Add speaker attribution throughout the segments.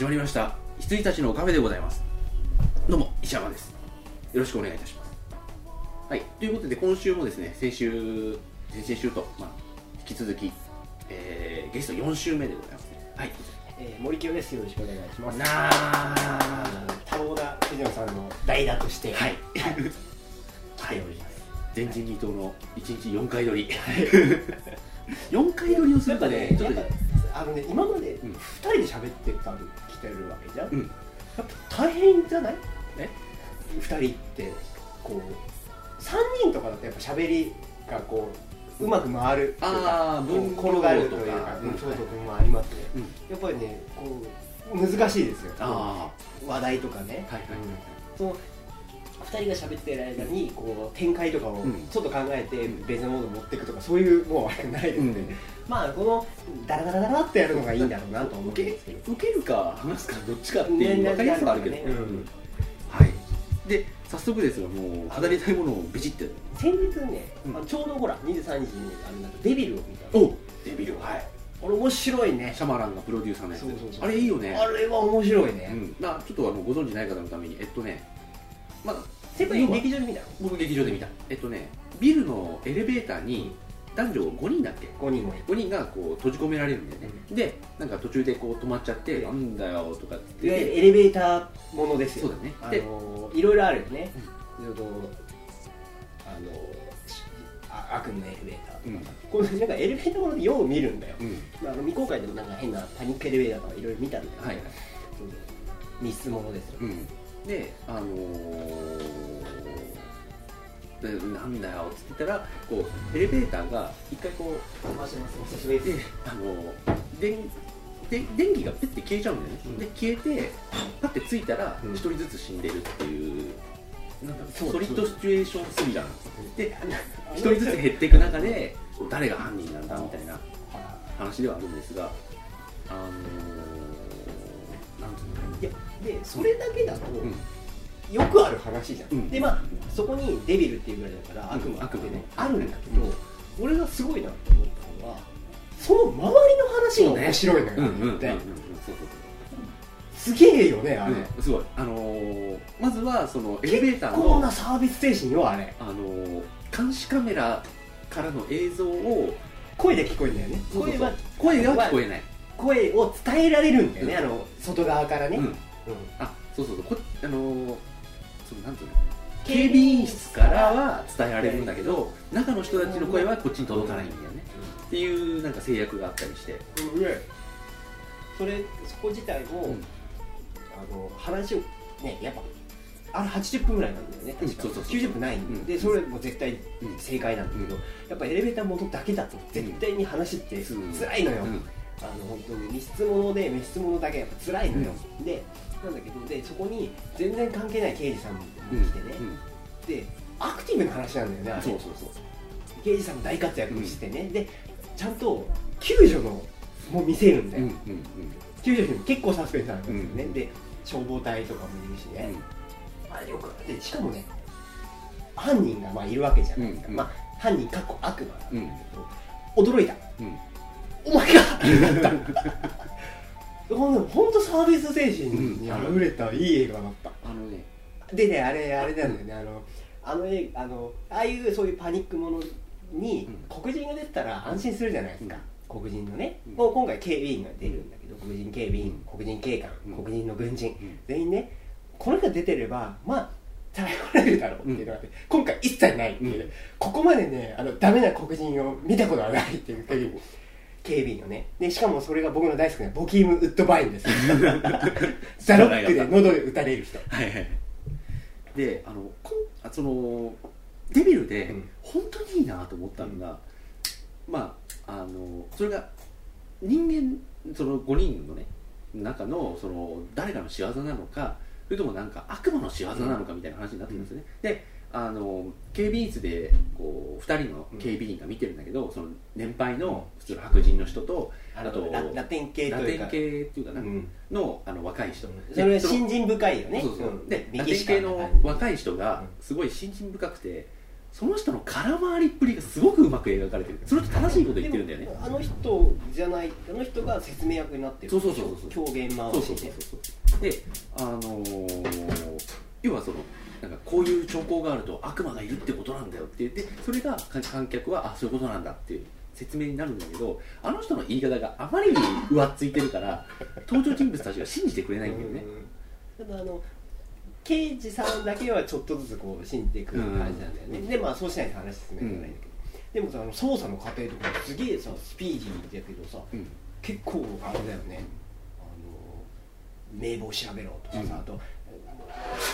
Speaker 1: 始まりました。羊たちのカフェでございます。どうも石山です。よろしくお願いいたします。はいということで今週もですね先週先々週と、まあ、引き続き、えーゲスト4週目でございますね。はい。
Speaker 2: えー、森清です。よろしくお願いします。
Speaker 1: な
Speaker 2: あ。の多忙な藤野さんの代打として、
Speaker 1: はい。
Speaker 2: 来ております。
Speaker 1: 前人未到の1日4回撮り。4回撮りをするとねちょっと
Speaker 2: あのね今まで
Speaker 1: うん。
Speaker 2: 二人で喋ってた来てるわけじゃん。
Speaker 1: うん
Speaker 2: やっぱ大変じゃない？
Speaker 1: え？
Speaker 2: 二人ってこう三人とかだとやっぱ喋りがこううまく回る
Speaker 1: あー
Speaker 2: こう
Speaker 1: 分
Speaker 2: 転がるというか、
Speaker 1: うん
Speaker 2: うんそうそうもありますね。
Speaker 1: うん
Speaker 2: やっぱりねこう難しいですよ。
Speaker 1: あ
Speaker 2: 話題とかね。
Speaker 1: あはいはいはい
Speaker 2: その2人が喋ってる間にこう展開とかを
Speaker 1: うん。
Speaker 2: ちょっと考えて
Speaker 1: うん。
Speaker 2: 別のものを持っていくとかそういうもうあれないですね、
Speaker 1: うん。
Speaker 2: まあこのダラダラダラってやるのがいいんだろうなと思うん。
Speaker 1: 受
Speaker 2: ですけど
Speaker 1: け受けるか話すかどっちかっていう
Speaker 2: ね
Speaker 1: 分かりやすさはあるけど、
Speaker 2: ねうん。
Speaker 1: はい。で早速ですがもう語りたいものをビチって
Speaker 2: 先日ね、
Speaker 1: うん。
Speaker 2: あのちょうどほら23日にあのなんかデビルを見た。
Speaker 1: おデビルはい。
Speaker 2: あれ面白いね。
Speaker 1: シャマランがプロデューサーのやつ。
Speaker 2: そうそうそう。
Speaker 1: あれいいよね。
Speaker 2: あれは面白いうね、
Speaker 1: ん。まあちょっとあのご存知ない方のためにえっとねまあ
Speaker 2: 先輩劇場で見たの？
Speaker 1: 僕劇場で見た。えっとねビルのエレベーターに男女5人だっけ
Speaker 2: ？5人もいる。
Speaker 1: 5人がこう閉じ込められるんだよね、でなんか途中でこう止まっちゃって、
Speaker 2: うん
Speaker 1: なんだよとかって。
Speaker 2: いわエレベーターものですよ。
Speaker 1: そうだね。
Speaker 2: あ
Speaker 1: で
Speaker 2: のいろいろあるよね、ちょっとあのしあ悪夢のエレベーター。
Speaker 1: うん。
Speaker 2: このなんかエレベーターものでよう見るんだよ、
Speaker 1: うん。
Speaker 2: あの未公開でもなんか変なパニックエレベーターとかいろいろ見たんだけど、
Speaker 1: はいはい。
Speaker 2: そう。密室ものですよ、
Speaker 1: うん、であのーでなんだよっつってたらこうエレベーターが一回こう
Speaker 2: 回します。お久しぶり
Speaker 1: であの電で電気がペッて消えちゃうんだよね、
Speaker 2: うん。
Speaker 1: で消えてパッてついたら
Speaker 2: うん。
Speaker 1: 一人ずつ死んでるっていう、なんだろう
Speaker 2: そう
Speaker 1: ソリッドシチュエーションスリラーで
Speaker 2: あ
Speaker 1: 一人ずつ減っていく中で誰が犯人なんだみたいな
Speaker 2: あ
Speaker 1: 話ではあるんですがあのー、なんていうの
Speaker 2: でそれだけだと、
Speaker 1: うん。
Speaker 2: よくある話じゃん、
Speaker 1: うん。
Speaker 2: でまあそこにデビルっていうぐらいだから悪魔ってね、あるんだけど、俺がすごいなって思ったのはその周りの話が面白いのよ、
Speaker 1: うんうんうんうん。うん
Speaker 2: ってすげえよねあれ、
Speaker 1: うん、すごい。あのーまずはそのエレベーター
Speaker 2: 結構
Speaker 1: の
Speaker 2: なサービス精神よあれ。
Speaker 1: あのー監視カメラからの映像を
Speaker 2: 声で聞こえるんだよね。声は
Speaker 1: 声が聞こえない、
Speaker 2: 声を伝えられるんだよね、
Speaker 1: うん。
Speaker 2: あの外側からね、
Speaker 1: うん
Speaker 2: うん
Speaker 1: あそうそうそう。こあのーそのなんていうの？警備員室からは伝えられるんだけど中の人たちの声はこっちに届かないんだよね。っていうなんか制約があったりして、
Speaker 2: それそこ自体も、
Speaker 1: うん。
Speaker 2: あの話をねやっぱあれ80分ぐらいなんだよね。確か、
Speaker 1: うんそうそうそう。
Speaker 2: 90分ないん
Speaker 1: うん。
Speaker 2: で、それも絶対
Speaker 1: うん
Speaker 2: 正解なんだけど、やっぱエレベーター元だけだと絶対に話って
Speaker 1: うん。
Speaker 2: 辛いのよ、
Speaker 1: うん
Speaker 2: あの本当に密室物で密室物だけやっぱ辛いのよ、でなんだけどでそこに全然関係ない刑事さんも
Speaker 1: うん。
Speaker 2: 来てね、でアクティブな話なんだよね
Speaker 1: そうそうそう。
Speaker 2: 刑事さんも大活躍してね、でちゃんと救助のも見せるんだよ、
Speaker 1: うんうん
Speaker 2: 救助にも結構サスペンスなんですよね、
Speaker 1: うん。
Speaker 2: で消防隊とかもいるしね、
Speaker 1: うん。
Speaker 2: あれよくでしかもね犯人がまあいるわけじゃないですか、
Speaker 1: うん
Speaker 2: まあ犯人過去悪魔なんだけ
Speaker 1: うん。
Speaker 2: ど、驚いた。
Speaker 1: うん
Speaker 2: お前がってなった。ほんほんとサービス精神にあふれたいい映画だった、
Speaker 1: あのね。
Speaker 2: でねあれあれなんだよね。あのあの映あのああいうそういうパニックものに
Speaker 1: うん。
Speaker 2: 黒人が出てたら安心するじゃないですか、
Speaker 1: うん。
Speaker 2: 黒人のね、
Speaker 1: うん。
Speaker 2: もう今回警備員が出るんだけど黒人警備員
Speaker 1: うん。
Speaker 2: 黒人警官、
Speaker 1: うん。
Speaker 2: 黒人の軍人。
Speaker 1: うん。
Speaker 2: 全員ねこの人が出てればまあ逮捕られるだろうっていうのがあって、今回一切ないっていう、
Speaker 1: うん。
Speaker 2: ここまでねあのダメな黒人を見たことはないっていう警備員のね。でしかもそれが僕の大好きなボキーム・ウッドバインです。ザロックで喉で打たれる人。
Speaker 1: はいはいであのこんあそのデビルで
Speaker 2: うん。
Speaker 1: 本当にいいなと思ったのが、まああのそれが人間その5人のね中のその誰かの仕業なのかそれともなんか悪魔の仕業なのかみたいな話になってるんですよね、であの警備員室でこう2人の警備員が見てるんだけど、その年配の普通の白人の人と、
Speaker 2: あ
Speaker 1: あと
Speaker 2: ララテン系
Speaker 1: ラ
Speaker 2: というか。
Speaker 1: テン系っていうかな、
Speaker 2: うん。
Speaker 1: のあの若い人、
Speaker 2: それは
Speaker 1: でその
Speaker 2: 新人深いよね。
Speaker 1: そうそう
Speaker 2: う。ん。
Speaker 1: で
Speaker 2: メ
Speaker 1: ラテン系の若い人が
Speaker 2: うん。
Speaker 1: すごい信心深くてその人の空回りっぷりがすごくうまく描かれてる。それと正しいこと言ってるんだよね。
Speaker 2: あの人じゃないあの人が説明役になってる。
Speaker 1: そうそうそうそう。
Speaker 2: 狂言回
Speaker 1: そうそうそうそう。であのー要はそのなんかこういう兆候があると悪魔がいるってことなんだよって言ってそれが観観客はあそういうことなんだっていう説明になるんだけどあの人の言い方があまりに上っついてるから登場人物たちが信じてくれないんだよね。
Speaker 2: うん。ただあの刑事さんだけはちょっとずつこう信じていく感じなんだよね、
Speaker 1: うん。
Speaker 2: でまあそうしないと話進められないんだけど、でもさあの捜査の過程とかすげえさスピーディーだけどさ
Speaker 1: うん。
Speaker 2: 結構あれだよね。あの名簿を調べろとかさ、
Speaker 1: うん。
Speaker 2: あと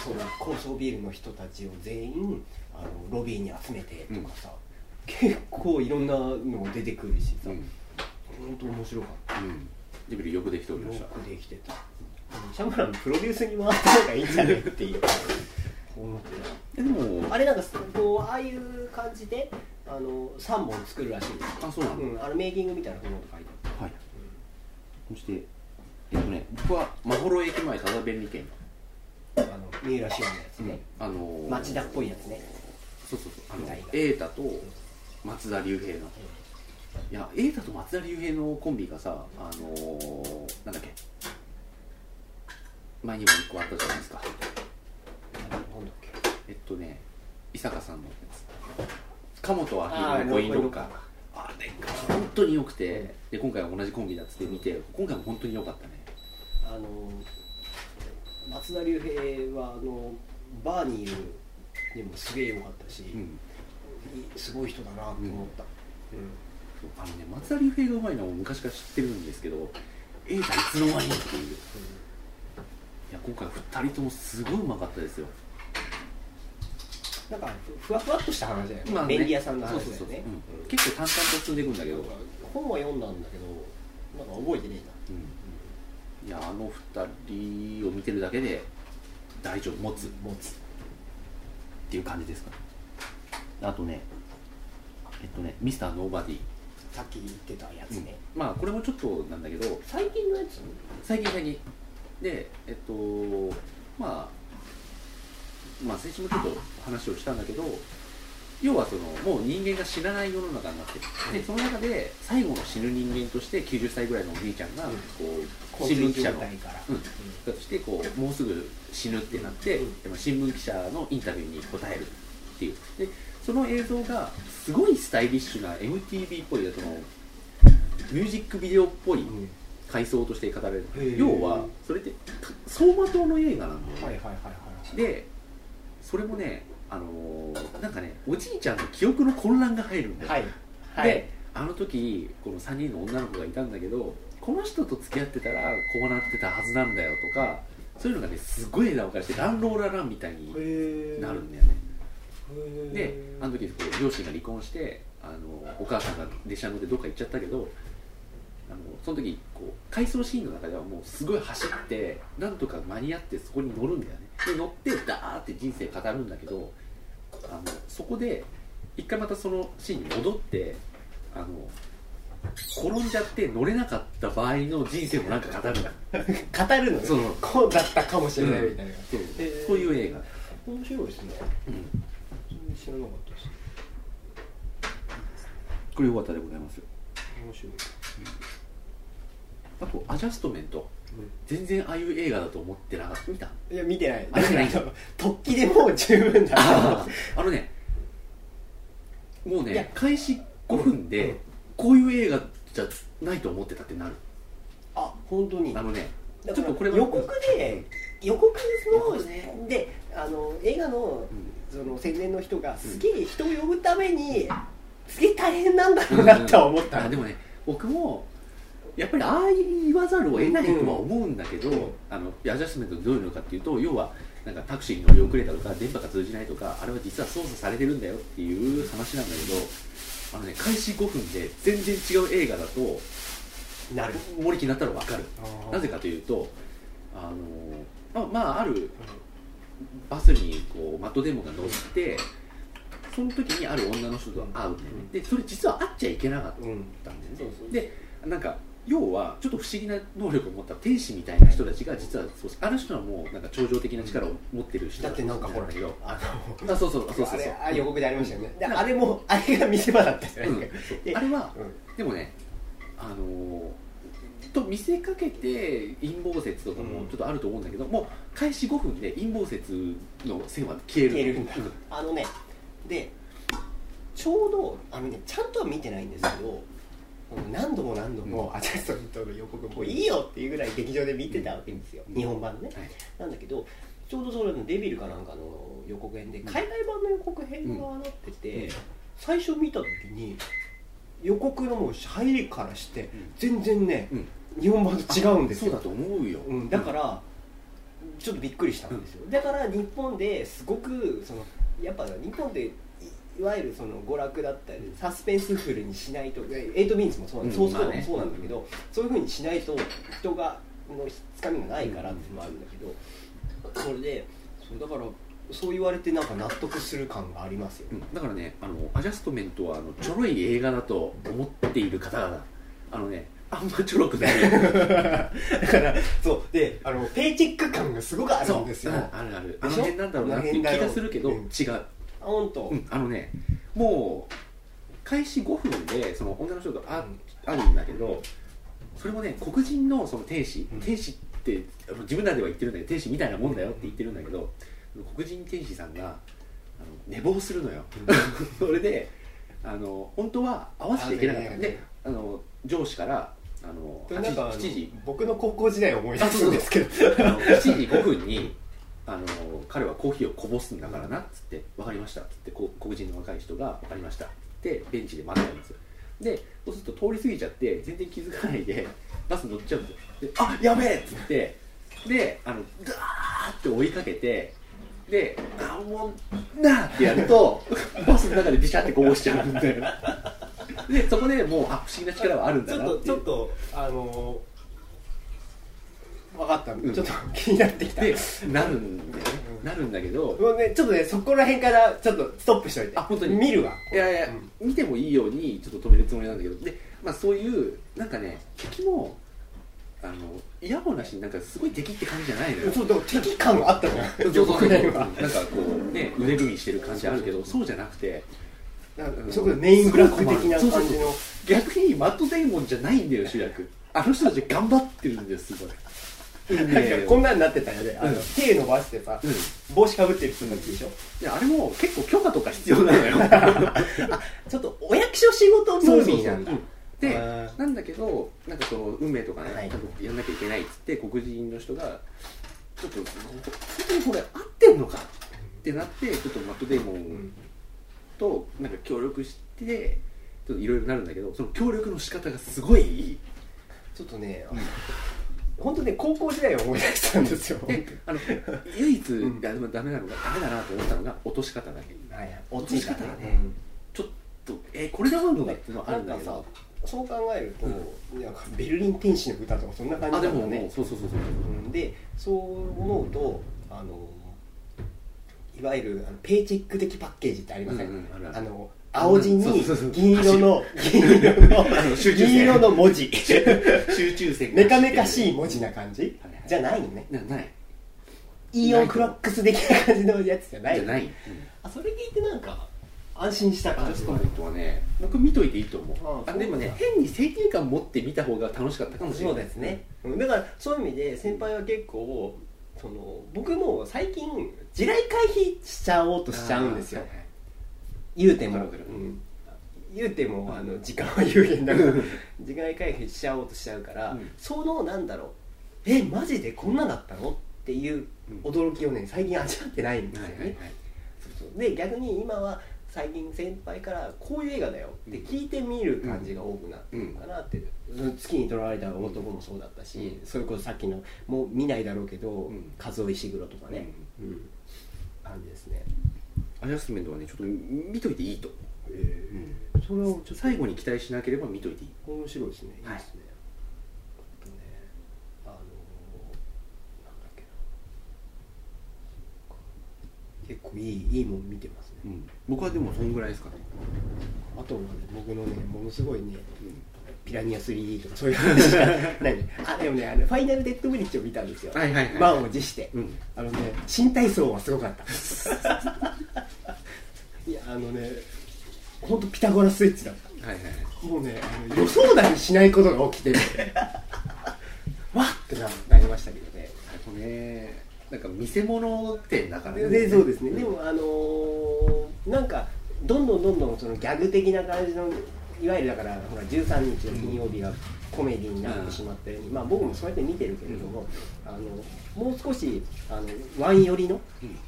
Speaker 2: その高層ビルの人たちを全員あのロビーに集めてとかさ、結構いろんなのが出てくるしさ、
Speaker 1: うん。
Speaker 2: 本当面白かった。
Speaker 1: うん。レベルよくできておりま
Speaker 2: よ
Speaker 1: した。
Speaker 2: くできてた。シャムランプロデュースに回った方がいいんじゃないっていう思って
Speaker 1: えでも
Speaker 2: たあれなんかこうああいう感じであの3本作るらしい。です
Speaker 1: あそうなの、
Speaker 2: うん、あのメイキングみたいなこのこと書いてあっ
Speaker 1: はい。そしてえっとね僕はまほろ駅前ただ便利券
Speaker 2: 三浦紫音のやつね、
Speaker 1: あのー
Speaker 2: 町田っぽいやつね。
Speaker 1: そうそうそう。あの瑛太と松田龍平の。いや瑛太と松田龍平のコンビがさあのー、なんだっけ。前にも1個あったじゃないですか。
Speaker 2: なんだっけ。
Speaker 1: えっとね伊坂さんのやつ。鴨と
Speaker 2: あ
Speaker 1: アヒルのコインロッカー
Speaker 2: ー
Speaker 1: あれが本当に良くて。で今回は同じコンビだっつって見て今回も本当に良かったね。
Speaker 2: あの松田龍平はあのバーニーにもすげえ良かったし、
Speaker 1: うん。
Speaker 2: いすごい人だなと思った、
Speaker 1: そうあのね松田龍平がうまいのは昔から知ってるんですけど瑛太いつの間にっていう。いや今回2人ともすごいうまかったですよ。
Speaker 2: なんかふわふわっとした話だよね、
Speaker 1: まあね。
Speaker 2: 便利屋さんの話だよね。
Speaker 1: そうそうそう。うん。
Speaker 2: うん。
Speaker 1: 結構淡々と進んでいくんだけど、
Speaker 2: 本は読んだんだけどなんか覚えてね
Speaker 1: いやあの2人を見てるだけで大丈夫。持つ。
Speaker 2: 持つ。
Speaker 1: ていう感じですかあとねえっとねミスターノーバディ、
Speaker 2: さっき言ってたやつね、
Speaker 1: まあこれもちょっとなんだけど
Speaker 2: 最近のやつ？
Speaker 1: 最近最近。でえっとまあまあ先週もちょっと話をしたんだけど要はそのもう人間が死なない世の中になってる。でその中で最後の死ぬ人間として90歳ぐらいのおじいちゃんがこう新聞記者のうん。としてこうもうすぐ死ぬってなって、
Speaker 2: うん。
Speaker 1: 新聞記者のインタビューに答えるっていう。でその映像がすごいスタイリッシュな MTV っぽいそのミュージックビデオっぽい
Speaker 2: うん。
Speaker 1: 回想として語られる。
Speaker 2: へー。
Speaker 1: 要はそれって走馬灯の映画なんだよね、
Speaker 2: はいはいはいはい
Speaker 1: でそれもねあのーなんかねおじいちゃんの記憶の混乱が入るんだよ、
Speaker 2: はい。はい。
Speaker 1: であの時この3人の女の子がいたんだけどこの人と付き合ってたらこうなってたはずなんだよとかそういうのがねすごい枝分かれしてランローラランみたいに
Speaker 2: へ
Speaker 1: なるんだよね。であの時こう両親が離婚してあのお母さんが列車乗ってどっか行っちゃったけどあのその時こう回想シーンの中ではもうすごい走ってなんとか間に合ってそこに乗るんだよね。で乗ってダーって人生語るんだけどあのそこで一回またそのシーンに戻ってあの転んじゃって乗れなかった場合の人生もなんか語る
Speaker 2: 語るのね。
Speaker 1: そう
Speaker 2: こうだったかもしれないみたいな、
Speaker 1: そうそういう映画、
Speaker 2: 面白いですね。
Speaker 1: うん、
Speaker 2: 知らなかったです。
Speaker 1: これ良かったでございますよ。
Speaker 2: 面白い、
Speaker 1: あとアジャストメント。全然ああいう映画だと思ってなかった。見た
Speaker 2: いや見てない。
Speaker 1: あ見てない。
Speaker 2: だから突起でもう十分だ。
Speaker 1: あ あのねもうね開始5分
Speaker 2: うん。
Speaker 1: でこういう映画じゃないと思ってたってなる。
Speaker 2: あ本当に。
Speaker 1: あのね
Speaker 2: だから
Speaker 1: ちょっとこれは
Speaker 2: 予告で予告の
Speaker 1: 予告ね。
Speaker 2: であの映画の
Speaker 1: うん。
Speaker 2: その宣伝の人がすげえ人を呼ぶためにすげえ大変なんだろうなとは思った、
Speaker 1: あでもね僕もやっぱりああ言わざるを得ないとは思うんだけど、
Speaker 2: うん。
Speaker 1: あのアジャストメントどういうのかっていうと要はなんかタクシーに乗り遅れたとか電波が通じないとかあれは実は操作されてるんだよっていう話なんだけどあのね開始5分で全然違う映画だと
Speaker 2: なる。
Speaker 1: 森木になったら分かる。なぜ
Speaker 2: か
Speaker 1: かというとあのまあ、まあ、あるバスにこうマットデーモンが乗ってその時にある女の人と会うね。でそれ実は会っちゃいけなかったんだよね。でなんか要はちょっと不思議な能力を持った天使みたいな人たちが実はそうある人はもうなんか超常的な力を持ってる人
Speaker 2: だってなんかほら
Speaker 1: だけど
Speaker 2: あ
Speaker 1: あそうそうそうそうそう。
Speaker 2: あ予告でありましたよね。であれもあれが見せ場だったじゃない
Speaker 1: うん
Speaker 2: ですか、
Speaker 1: そう。
Speaker 2: で
Speaker 1: あれは
Speaker 2: うん。
Speaker 1: でもねあのーと見せかけて陰謀説とかもちょっとあると思うんだけど、もう開始5分で陰謀説の線は消える。
Speaker 2: 消えるんだ。
Speaker 1: うん。
Speaker 2: あのねでちょうどあのねちゃんとは見てないんですけど何度も何度もアジャストメントの予告もういいよっていうぐらい劇場で見てたわけですよ、
Speaker 1: うん。
Speaker 2: 日本版ね、
Speaker 1: はい。
Speaker 2: なんだけどちょうどそれのデビルかなんかの予告編で海外版の予告編がなってて、
Speaker 1: うん。
Speaker 2: 最初見た時に予告のもう入りからして
Speaker 1: ん。
Speaker 2: 全然ね、
Speaker 1: うん。
Speaker 2: 日本版と違うんですよ。
Speaker 1: そうだと思うよ、
Speaker 2: うん、だからちょっとびっくりしたんですよ、だから日本ですごくそのやっぱ日本でいいわゆるその娯楽だったりサスペンスフルにしないとエイトミニッツもそうなん
Speaker 1: うん
Speaker 2: ソースコード
Speaker 1: まあね。
Speaker 2: もそうなんだけど、そういうふうにしないと人がのつかみがないからっていうのもあるんだけど、それでそうだからそう言われてなんか納得する感がありますよ、
Speaker 1: うんだからねあのアジャストメントはあのちょろい映画だと思っている方々あのねあんまちょろくない。
Speaker 2: だからそうであのペイチェック感がすごくあるんですよ。
Speaker 1: あるある。あの辺なんだろうなって気がするけど、
Speaker 2: あの辺
Speaker 1: 違う、
Speaker 2: あ本当、
Speaker 1: うん、あのねもう開始5分でその女の人とあ,、あるんだけどそれもね黒人のその天使、
Speaker 2: うん。
Speaker 1: 天使って自分らでは言ってるんだけど天使みたいなもんだよって言ってるんだけど黒人天使さんがあの寝坊するのよ。それであの本当は合わせちゃいけなかった。
Speaker 2: あ
Speaker 1: であの上司からあの8
Speaker 2: これなんかあの
Speaker 1: 7時。
Speaker 2: 僕の高校時代を思い出すんですけど。
Speaker 1: あの7時5分にあの彼はコーヒーをこぼすんだからなっつって「分かりました」っつってこ黒人の若い人が「分かりました」ってベンチで待ってたんですよ。でそうすると通り過ぎちゃって全然気づかないでバス乗っちゃうんですよ。で「あやべえ!」っつって。であのダーって追いかけてで「あもうな!」ってやると バスの中でビシャってこぼしちゃうんだよ。でそこでもうあ不思議な力はあるんだなっていう。
Speaker 2: とちょっとあの分かった、
Speaker 1: ん。
Speaker 2: ちょっと気になってきた。
Speaker 1: でなるんだよね。なるんだけど。
Speaker 2: もうねちょっとねそこら辺からちょっとストップしといて。
Speaker 1: あ本当に。
Speaker 2: 見るわ。
Speaker 1: いやいや、見てもいいようにちょっと止めるつもりなんだけど。で、まあ、そういうなんかね敵もあのイヤホンなしになんかすごい敵って感じじゃないのよ。
Speaker 2: そうだから敵感があったじゃん
Speaker 1: そうそうそう。
Speaker 2: 予告編は。
Speaker 1: なんかこうね腕組みしてる感じあるけどそうじゃなくて。
Speaker 2: なんかそこでメインブラック的な感じの。
Speaker 1: 逆にマット・デイモンじゃないんだよ主役。あの人たち頑張ってるんですすごい
Speaker 2: なんかこんなんなってたよね。あの、
Speaker 1: うん
Speaker 2: 手伸ばしてさ、
Speaker 1: うん。
Speaker 2: 帽子かぶってる人たちでしょ、
Speaker 1: いやあれも結構許可とか必要なのよ。
Speaker 2: ちょっとお役所仕事ムービーなんだ。
Speaker 1: うんでなんだけどなんかその運命とかね、
Speaker 2: はい。
Speaker 1: ちゃんとやんなきゃいけないっつって黒人の人がちょっと本当にこれ合ってんのかってなってちょっとマット・デーモンとなんか協力してちょっといろいろなるんだけどその協力の仕方がすごい
Speaker 2: ちょっとね、本当ね高校時代を思い出したんですよ。
Speaker 1: であの唯一
Speaker 2: ん。
Speaker 1: がダメなのがダメだなと思ったのが落とし方だけ。
Speaker 2: はいはい。
Speaker 1: 落とし方がね。ちょっとえーこれで合うのかっていうのはあるんだけど。
Speaker 2: そう考えると、なんかベルリン天使の歌とかそんな感じ
Speaker 1: あでも
Speaker 2: んだね
Speaker 1: そうそうそうそう。
Speaker 2: うん。でそう思うとあのいわゆるあのペイチェック的パッケージってありません、
Speaker 1: うんうんあるある。
Speaker 2: あの青地に銀色の銀色の銀色の文字。
Speaker 1: 集中線。
Speaker 2: メカメカしい文字な感じ？じゃないのね。
Speaker 1: なない。
Speaker 2: イーオンクロックス的な感じのやつじゃない？
Speaker 1: じゃない、
Speaker 2: あそれ聞いてなんか安心した
Speaker 1: ア
Speaker 2: 感じ。
Speaker 1: ジャストメントはね僕見といていいと思う。
Speaker 2: あ
Speaker 1: あでもね変に正義感持って見た方が楽しかったかもしれない。
Speaker 2: そうですね、うん。だからそういう意味で先輩は結構その僕も最近地雷回避しちゃおうとしちゃうんですよ。
Speaker 1: あーはいはい
Speaker 2: 言うても、うん。言うてもあの時間は有限だから時間回避しちゃおうとしちゃうから、
Speaker 1: うん。
Speaker 2: そのなんだろうえマジでこんなだったの？っていう
Speaker 1: うん。
Speaker 2: 驚きをね最近味わってないんですよね、
Speaker 1: はいはいはい。
Speaker 2: そうそう。で逆に今は最近先輩からこういう映画だよって聞いてみる感じが多くなってるのかなって、月にとらわれた男もそうだったし、
Speaker 1: うん。
Speaker 2: それこそさっきのもう見ないだろうけど、
Speaker 1: うん。
Speaker 2: 和夫石黒とかね、うん。感じですね
Speaker 1: アジャストメントはねちょっと見といていいと。思う
Speaker 2: えそれをちょ
Speaker 1: 最後に期待しなければ見といていい。
Speaker 2: 面白いですね。いい
Speaker 1: はい
Speaker 2: ですね、あとねあのーなんだっけな。結構いいいいもん見てますね、
Speaker 1: 僕はでもそんぐらいですかね、
Speaker 2: あとはね僕のねものすごいねピラニア 3D とかそういう話じゃない。あでもねあのファイナルデッドブリッジを見たんですよ
Speaker 1: はいはいはい
Speaker 2: 満を持して、
Speaker 1: うん
Speaker 2: あのね新体操はすごかったいやあのね本当ピタゴラスイッチだった。
Speaker 1: はいはいはい。
Speaker 2: もうねあの予想だにしないことが起きて わっってななりましたけどね。
Speaker 1: あとねなんか見せ物店だから
Speaker 2: ででそうですね、でもあのーなんかどんどんどんどんそのギャグ的な感じのいわゆるだからほら13日の金曜日がコメディになってしまったように、まあ僕もそうやって見てるけれども、あのもう少しあのワン寄りの
Speaker 1: うん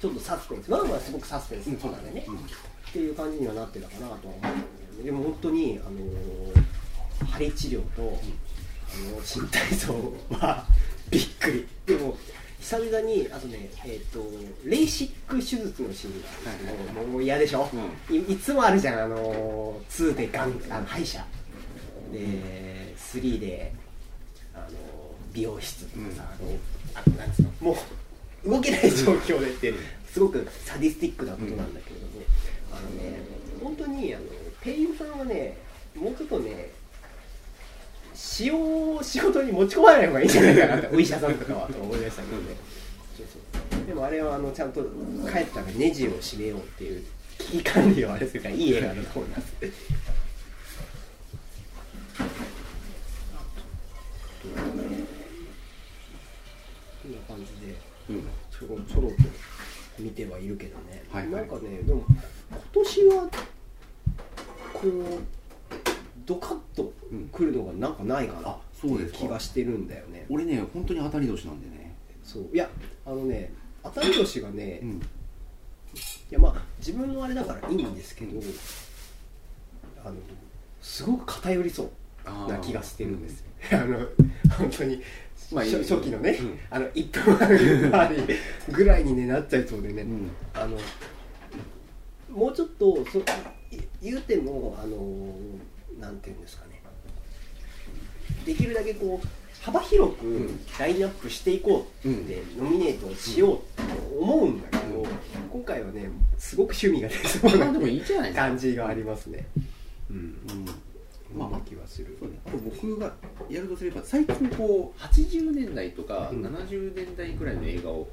Speaker 2: ちょっとサスペンス。ワンはすごくサスペンス
Speaker 1: うんそう
Speaker 2: なんでね、
Speaker 1: うん。
Speaker 2: っていう感じにはなってたかなとは思うんだけどね。でも本当にあのー針治療と、あの身体操はびっくり。でも久々にあとねえっ、とレーシック手術のシーンがあるんですけど、もう嫌でしょ、いいつもあるじゃん。あのー2でガンあの歯医者。で3であの美容室とかさ、あのあのなんつうの？もう動けない状況でってすごくサディスティックなことなんだけれども、あのね本当にあの声優さんはねもうちょっとね使用を仕事に持ち込まない方がいいんじゃないかなって お医者さんとかはと思いましたけどね、そうそう。でもあれはあのちゃんと帰ったらネジを締めようっていう危機管理をあれするからいい映画だと思います。こんな感じで
Speaker 1: うん。
Speaker 2: ちょろちょろと見てはい。るけどね、
Speaker 1: はいはい
Speaker 2: なんかねでも今年はこうドカッと来るのがなんかないかな
Speaker 1: あ
Speaker 2: っていう気がしてるんだよね。
Speaker 1: 俺ね本当に当たり年なんでね。
Speaker 2: そう。いやあのね当たり年がね、い
Speaker 1: うん。
Speaker 2: やまあ自分のあれだからいいんですけど、あのすごく偏りそうな気がしてるんですよ、あ の本当に、
Speaker 1: まあ
Speaker 2: 初初期のね、
Speaker 1: うん。
Speaker 2: あの1分半ぐらいに、ね、なっちゃいそうでね、
Speaker 1: うん。
Speaker 2: あのもうちょっとそい言うてもあのなんていうんですかね。できるだけこう幅広く
Speaker 1: ん。
Speaker 2: ラインナップしていこうって、ノミネートしようと思うんだけど、今回はねすごく趣味が出そうな
Speaker 1: まあでもいいじゃない
Speaker 2: 感じがありますね。うん。
Speaker 1: うん。
Speaker 2: まあ、気はする。
Speaker 1: 僕がやるとすれば最近こう80年代とか
Speaker 2: うん。
Speaker 1: 70年代くらいの映画を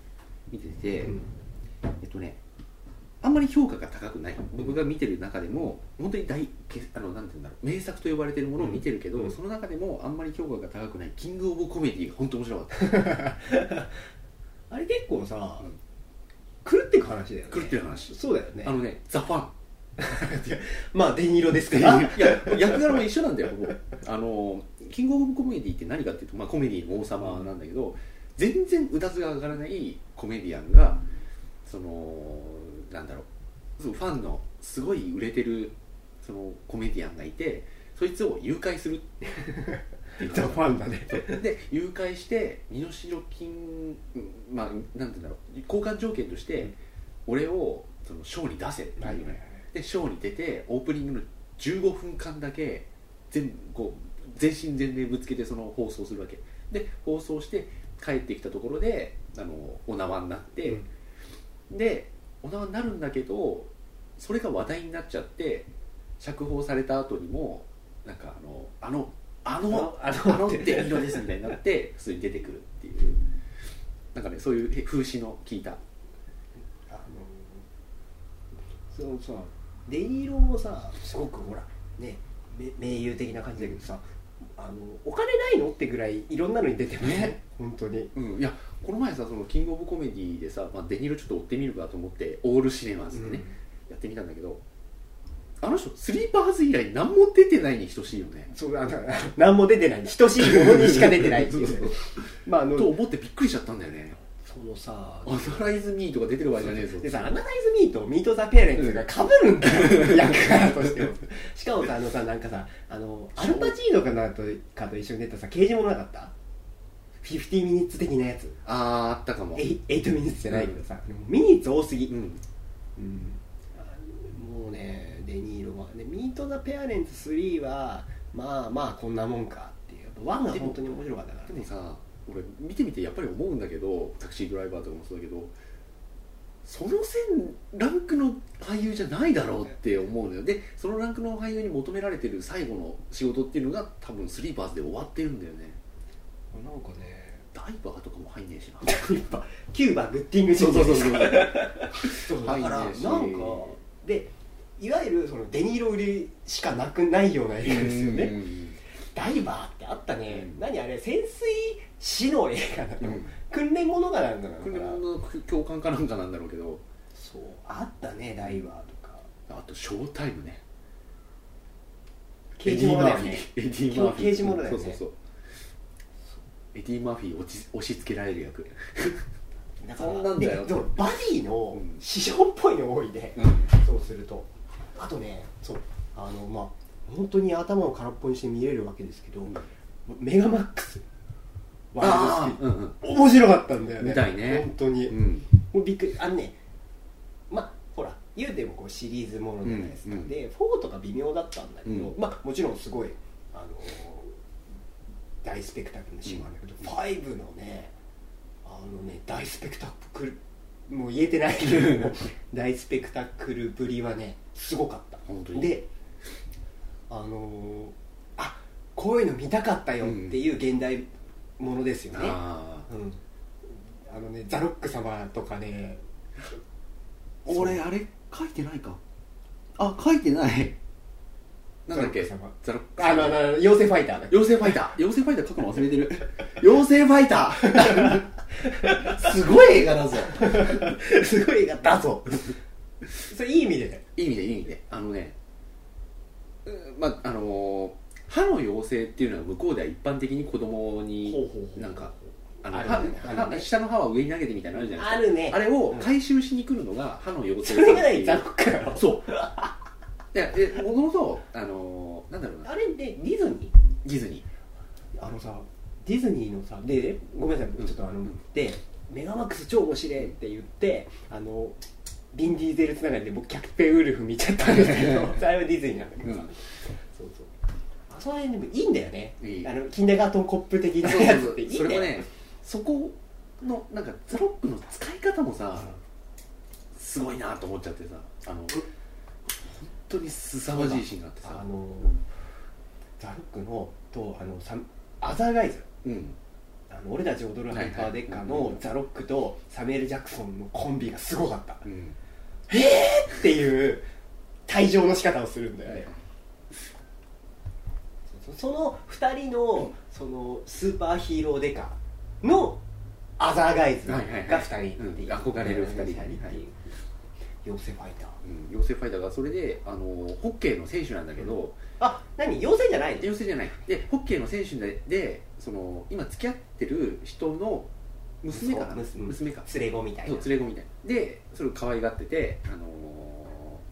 Speaker 1: 見てて、
Speaker 2: うん。
Speaker 1: えっとねあんまり評価が高くない。僕が見てる中でも本当に大けあのなんて言うんだろう名作と呼ばれてるものを見てるけど、
Speaker 2: うん。
Speaker 1: その中でもあんまり評価が高くない。キングオブコメディが本当面白かった。
Speaker 2: あれ結構さ、
Speaker 1: うん。
Speaker 2: 狂っていく話だよね。
Speaker 1: 狂ってる話。
Speaker 2: そうだよね。
Speaker 1: あのねザ・ファン
Speaker 2: まあデニーロですから。
Speaker 1: いや役柄も一緒なんだよ。ほぼあのキングオブコメディって何かっていうと、まあ、コメディの王様なんだけど全然うだつが上がらないコメディアンがそのなんだろうファンのすごい売れてるそのコメディアンがいてそいつを誘拐する。
Speaker 2: ファンだね。
Speaker 1: で誘拐して身代金うんまあなんて言うんだろう交換条件として俺をそのショーに出せっていう、
Speaker 2: はいはいはい
Speaker 1: でショーに出てオープニングの15分間だけ全こう全身全霊ぶつけてその放送するわけ。で放送して帰ってきたところであのお縄になって、でお縄になるんだけどそれが話題になっちゃって釈放された後にもなんかあのあのあの
Speaker 2: あ
Speaker 1: あの
Speaker 2: の
Speaker 1: デニーロですみたいになって 普通に出てくるっていう。なんかねそういう風刺の効いた。
Speaker 2: あのそのさデニーロもさすごくほらねめ名優的な感じだけどさあのお金ないのってぐらいいろんなのに出てますね。本当に。
Speaker 1: うん、いやこの前さそのキングオブコメディでさ、まあ、デニーロちょっと追ってみるかと思ってオールシネマズでね、やってみたんだけどあの人スリーパーズ以来何も出てないに等しいよね。
Speaker 2: そうあの何も出てない。等しいものにしか出てないっていう。まああの
Speaker 1: と思ってびっくりしちゃったんだよね
Speaker 2: そのさ
Speaker 1: アナライズミーとか出てる場合じゃねえぞ
Speaker 2: でさアナライズミーとミート・ザ・ペアレンツがかぶるんだよ、役柄としてもしかもさあのさなんかさあのアルパチーノかなとかと一緒に出たさ刑事物なかった？50ミニッツ的なやつ。
Speaker 1: あーあったかも。
Speaker 2: 8ミニッツじゃないけどさ、でもミニッツ多すぎ、
Speaker 1: うん。
Speaker 2: うん。もうねデニーロは、ね、ミート・ザ・ペアレンツ3はまあまあこんなもんかっていう。1が本当に面白かったからね。
Speaker 1: でもさ俺見てみてやっぱり思うんだけどタクシードライバーとかもそうだけどその線ランクの俳優じゃないだろうって思うのよ。でそのランクの俳優に求められてる最後の仕事っていうのが多分スリーパーズで終わってるんだよね。
Speaker 2: なんかね
Speaker 1: ダイバーとかも入んねえしな。
Speaker 2: キューバグッティング
Speaker 1: そうそうそうそう
Speaker 2: そう。だからなんかでいわゆるそのデニーロ売りしかなくないような映画ですよね。
Speaker 1: うん。
Speaker 2: ダイバーってあったね、
Speaker 1: うん。
Speaker 2: 何あれ潜水士の映画なの、
Speaker 1: うん。
Speaker 2: 訓練物がなんだか
Speaker 1: これ
Speaker 2: ら
Speaker 1: も教官かなんかなんだろうけど。
Speaker 2: そう。あったねダイバーとか。
Speaker 1: あとショータイムね。
Speaker 2: 刑事物だよね。
Speaker 1: エディ・マーフィー。
Speaker 2: 刑事物だよね。
Speaker 1: そうそうそう。エディ・マーフィー押ち押し付けられる役。
Speaker 2: だか
Speaker 1: なんだよ。
Speaker 2: ででもバディの
Speaker 1: うん。
Speaker 2: 師匠っぽいの多いね、
Speaker 1: うん。
Speaker 2: そうすると。あとねそう。あのまあ本当に頭を空っぽにして見れるわけですけど、メガマックスワイルドスピー。ド面白かったんだよね。
Speaker 1: みたいね。
Speaker 2: 本当に、
Speaker 1: うん。
Speaker 2: もうびっくりあのねまあほら言うてもこうシリーズものじゃないですか、
Speaker 1: うんうん
Speaker 2: で4とか微妙だったんだけど、
Speaker 1: うん。
Speaker 2: まあもちろんすごいあの大スペクタクルなシーンもあるん。だけど、5のねあのね大スペクタクルもう言えてないけど 大スペクタクルぶりはねすごかった。
Speaker 1: 本当に？
Speaker 2: であのーあこういうの見たかったよっていう現代ものですよね、
Speaker 1: あ
Speaker 2: うん、あのねザロック様とかね。
Speaker 1: あ俺あれ書いてないか。あ書いてない。なんだっけ？
Speaker 2: ザロック様。
Speaker 1: ザロック
Speaker 2: あのあの妖精ファイターだ
Speaker 1: 妖精ファイター。妖精ファイター書くの忘れてる。妖精ファイター。すごい映画だぞ。
Speaker 2: すごい映画だぞ。それいい意味で
Speaker 1: いい意味でいい意味で。あのねうんまああのー歯の妖精っていうのは向こうでは一般的に子供になんかあの歯
Speaker 2: ね。あるね。
Speaker 1: 歯下の歯は上に投げてみたいなのあるじゃないですか。
Speaker 2: あるね。
Speaker 1: あれを回収しに来るのが歯の妖精
Speaker 2: それが
Speaker 1: ってい
Speaker 2: ザロック
Speaker 1: そう。いやえもともとあのーなんだろうな。
Speaker 2: あれでディズニ
Speaker 1: ディズニ
Speaker 2: ー。あのさディズニーのさでごめんなさいちょっとあの、
Speaker 1: うん
Speaker 2: でメガマックス超面白いって言ってあのビン・ディーゼルつながりで僕キャプテンウルフ見ちゃったんですけど それはディズニーなんだけどさ、
Speaker 1: うん
Speaker 2: あその辺でもいいんだよね。
Speaker 1: いい。
Speaker 2: あのキンダーガートンコップ的な
Speaker 1: ー
Speaker 2: やつっていいんだ
Speaker 1: れもねそこのなんかザロックの使い方もさすごいなと思っちゃってさ。あの本当に凄まじいシーンがあってさ。
Speaker 2: あのザロックのとあのサアザーガイズ。
Speaker 1: うん。
Speaker 2: あの俺たち踊るハイパーデッカー
Speaker 1: はい
Speaker 2: の
Speaker 1: はい
Speaker 2: ザロックとサミュエル・ジャクソンのコンビがすごかった。
Speaker 1: うん。
Speaker 2: っていう退場の仕方をするんだよねそその2人のそのスーパーヒーローデカのアザーガイズが
Speaker 1: はいはいはい。
Speaker 2: 2人っていう。
Speaker 1: うん。憧れる二人。
Speaker 2: っていう
Speaker 1: はい。
Speaker 2: 妖精ファイター。
Speaker 1: うん妖精ファイターがそれであのホッケーの選手なんだけど、
Speaker 2: あ何？妖精じゃないの？
Speaker 1: 妖精じゃない。でホッケーの選手ででその今付き合ってる人の娘かな？
Speaker 2: 娘。
Speaker 1: 娘か。
Speaker 2: 連れ子みたい
Speaker 1: そう
Speaker 2: な
Speaker 1: 連れ子みたいな。でそれを可愛がっててあの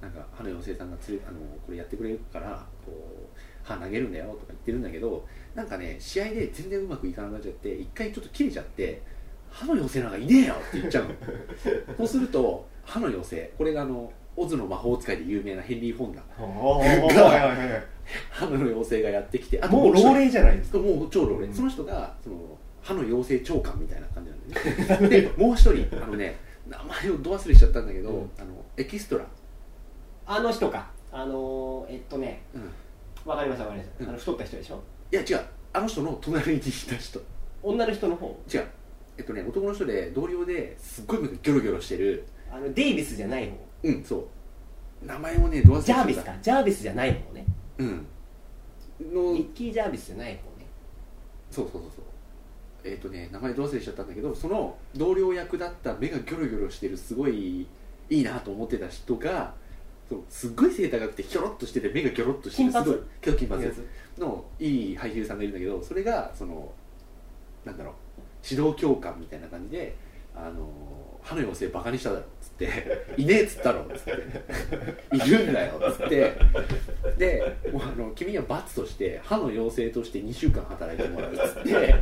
Speaker 1: なんか歯の妖精さんがつれあのこれやってくれるからこう歯投げるんだよとか言ってるんだけどなんかね試合で全然うまくいかなくなっちゃって一回ちょっと切れちゃって歯の妖精なんかいねえよって言っちゃうの。そうすると歯の妖精これがあのオズの魔法使いで有名なヘンリー・フォンダ
Speaker 2: おーはいはいはい
Speaker 1: 歯の妖精がやってきてあ
Speaker 2: もう老齢じゃないですか？
Speaker 1: もう超老齢、
Speaker 2: うん。
Speaker 1: その人がその歯の妖精長官みたいな感じなんだよね。でもう一人あのね名前をど忘れしちゃったんだけど、
Speaker 2: うん。
Speaker 1: あのエキストラ、
Speaker 2: あの人か。あのーえっとね。
Speaker 1: うん、
Speaker 2: わかりましたわかりました、
Speaker 1: うん。
Speaker 2: あの太った人でしょ？
Speaker 1: いや違う。あの人の隣にいた人。
Speaker 2: 女の人の方？
Speaker 1: 違う。えっとね男の人で同僚ですっごいギョロギョロしてる。
Speaker 2: あのデイビスじゃない方？
Speaker 1: うんそう。名前もねど忘れしちゃった。
Speaker 2: ジャービスか？ジャービスじゃない方ね。
Speaker 1: うん。の
Speaker 2: ニッキー・ジャービスじゃない方ね。
Speaker 1: そうそうそうそう。えっ、とね名前ど忘れしちゃったんだけどその同僚役だった目がギョロギョロしてるすごいいいなと思ってた人がすっごい背高くてひょろっとしてて目がギョロっとしてる
Speaker 2: 金髪。
Speaker 1: すごいけど金髪。のいい俳優さんがいるんだけどそれがそのなんだろう指導教官みたいな感じで「あの歯の妖精バカにしただろ」っつって「いねえっつったろ」っつって「いるんだよ」っつって。でもうあの君は罰として歯の妖精として2週間働いてもらうっつって。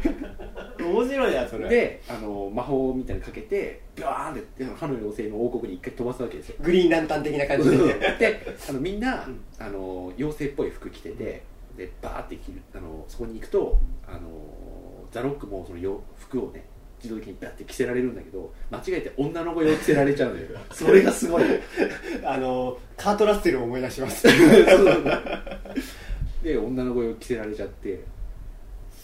Speaker 2: 面白いなそれ。
Speaker 1: であの魔法みたいなのかけてビャーンって歯の妖精の王国に一回飛ばすわけですよ。
Speaker 2: グリーンランタン的な感じで。
Speaker 1: であのみんな、
Speaker 2: うん
Speaker 1: あの妖精っぽい服着ててでバーって着るあのそこに行くとあのザ・ロックもそのよ服をね自動的にバッて着せられるんだけど間違えて女の子用着せられちゃうのよ。それがすごい。
Speaker 2: あのカートラッセルを思い出します。
Speaker 1: で女の子用着せられちゃって。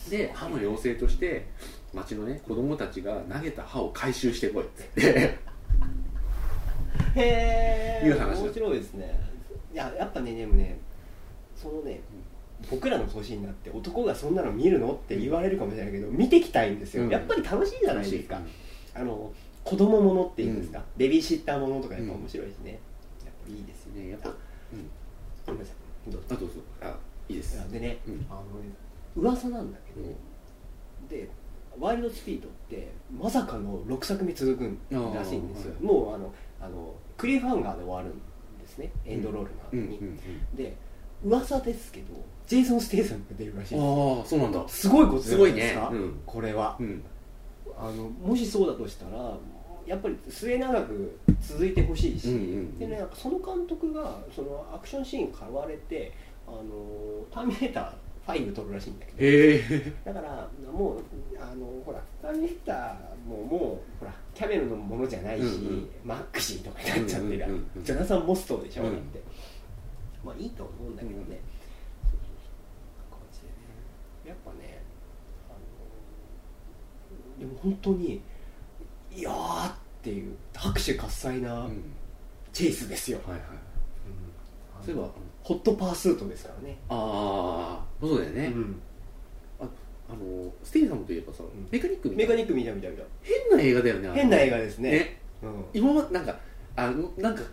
Speaker 1: で歯の妖精として町のね子供たちが投げた歯を回収してこいっって。
Speaker 2: へえ
Speaker 1: いう話
Speaker 2: 面白いですね。いややっぱねでもねそのね僕らの年になって男がそんなの見るのって言われるかもしれないけど見てきたいんですよ、
Speaker 1: うん。
Speaker 2: やっぱり楽しいじゃないですか、あの子供ものっていうんですか、ベビーシッターものとかやっぱ面白いしね、やっぱいいですよね。
Speaker 1: ねやっぱ
Speaker 2: あごめんなさい。どうぞ。
Speaker 1: あどうぞ。あいいです。
Speaker 2: でね、
Speaker 1: うん。
Speaker 2: あのね噂なんだけど、でワイルドスピードってまさかの6作目続くんらしいんですよ。もうあのあのクリフハンガーで終わるんですね。エンドロールの後に、
Speaker 1: うんうん。
Speaker 2: で噂ですけどジェイソン・ステイサムが出るらしい
Speaker 1: ああそうなんだ。
Speaker 2: すごいことじゃないですか。
Speaker 1: すごいね。うん。
Speaker 2: これは。
Speaker 1: うん。
Speaker 2: あのもしそうだとしたらやっぱり末永く続いてほしいし、
Speaker 1: うんうんうん。
Speaker 2: でねその監督がそのアクションシーン買われてあのターミネーター5撮るらしいんだけど。
Speaker 1: へえ。
Speaker 2: だからもうあのほらターミネーターももうほらキャメルのものじゃないし、
Speaker 1: うんうん。
Speaker 2: マックシーとかになっちゃってる、
Speaker 1: うんうんうん
Speaker 2: ジョナサン・モストーでしょ、
Speaker 1: うん
Speaker 2: だって。まあいいと思うんだけどね、
Speaker 1: うん
Speaker 2: そうそうそう感じでねやっぱねあのでも本当にいやーっていう拍手喝采な
Speaker 1: うん。
Speaker 2: チェイスですよ、
Speaker 1: はいはい。
Speaker 2: うん。
Speaker 1: そういえば
Speaker 2: ホットパースートですからね、
Speaker 1: ああそうだよね、
Speaker 2: うん。
Speaker 1: あのステイサムといえばさ、
Speaker 2: ん。
Speaker 1: メカニックみた？
Speaker 2: メカニック見た見た見た。
Speaker 1: 変な映画だよね
Speaker 2: 変な映画ですね。
Speaker 1: ね。
Speaker 2: うん。
Speaker 1: 今までなんかあのなんか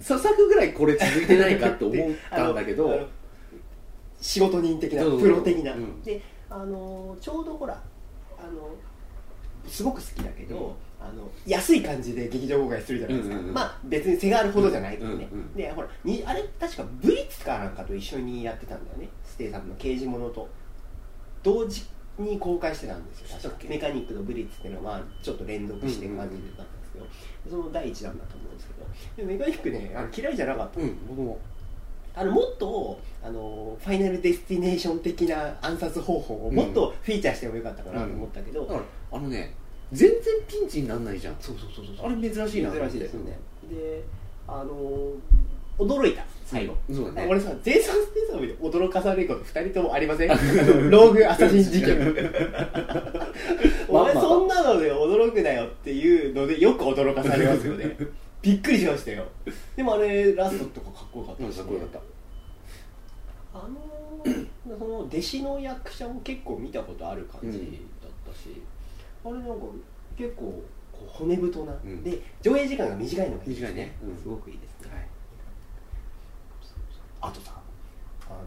Speaker 1: 三作ぐらいこれ続いてないかって思ったんだけど。
Speaker 2: 仕事人的なプロ的な、
Speaker 1: うん。
Speaker 2: であのちょうどほらあのすごく好きだけど、
Speaker 1: うん。
Speaker 2: あの安い感じで劇場公開するじゃないですか、
Speaker 1: うんうんうん。
Speaker 2: まあ別に背があるほどじゃないけどね、
Speaker 1: うんうん
Speaker 2: でほらにあれ確かブリッツかなんかと一緒にやってたんだよね。ステイサムの刑事ものと。同時に公開してたんですよ。確か。メカニックのブリッツっていうのはまあちょっと連続して感じてたんですけど、その第一弾だと思うんですけど。でメカニックねあの嫌いじゃなかった
Speaker 1: うん。僕も。
Speaker 2: あのもっとあのファイナルデスティネーション的な暗殺方法をもっとフィーチャーしてもよかったかなと思ったけど、
Speaker 1: だからあのね全然ピンチにならないじゃん。
Speaker 2: そうそうそうそう
Speaker 1: あれ珍しいな
Speaker 2: 珍しいですよね。であの驚いた最後、
Speaker 1: そうだね。
Speaker 2: 俺さジェイソン・ステイサムで驚かされること2人ともありません？ローグアサシン事件。お前そんなので驚くなよっていうのでよく驚かされますよね。びっくりしましたよ。でもあれラストとかかっこよかったね。
Speaker 1: かっこよかった。
Speaker 2: あのー その弟子の役者も結構見たことある感じだったし、あれなんか結構骨太な、
Speaker 1: うん。
Speaker 2: で上映時間が短いのがいいです
Speaker 1: 短いね。うん。
Speaker 2: すごくいいですね、
Speaker 1: はい。
Speaker 2: あとさあのー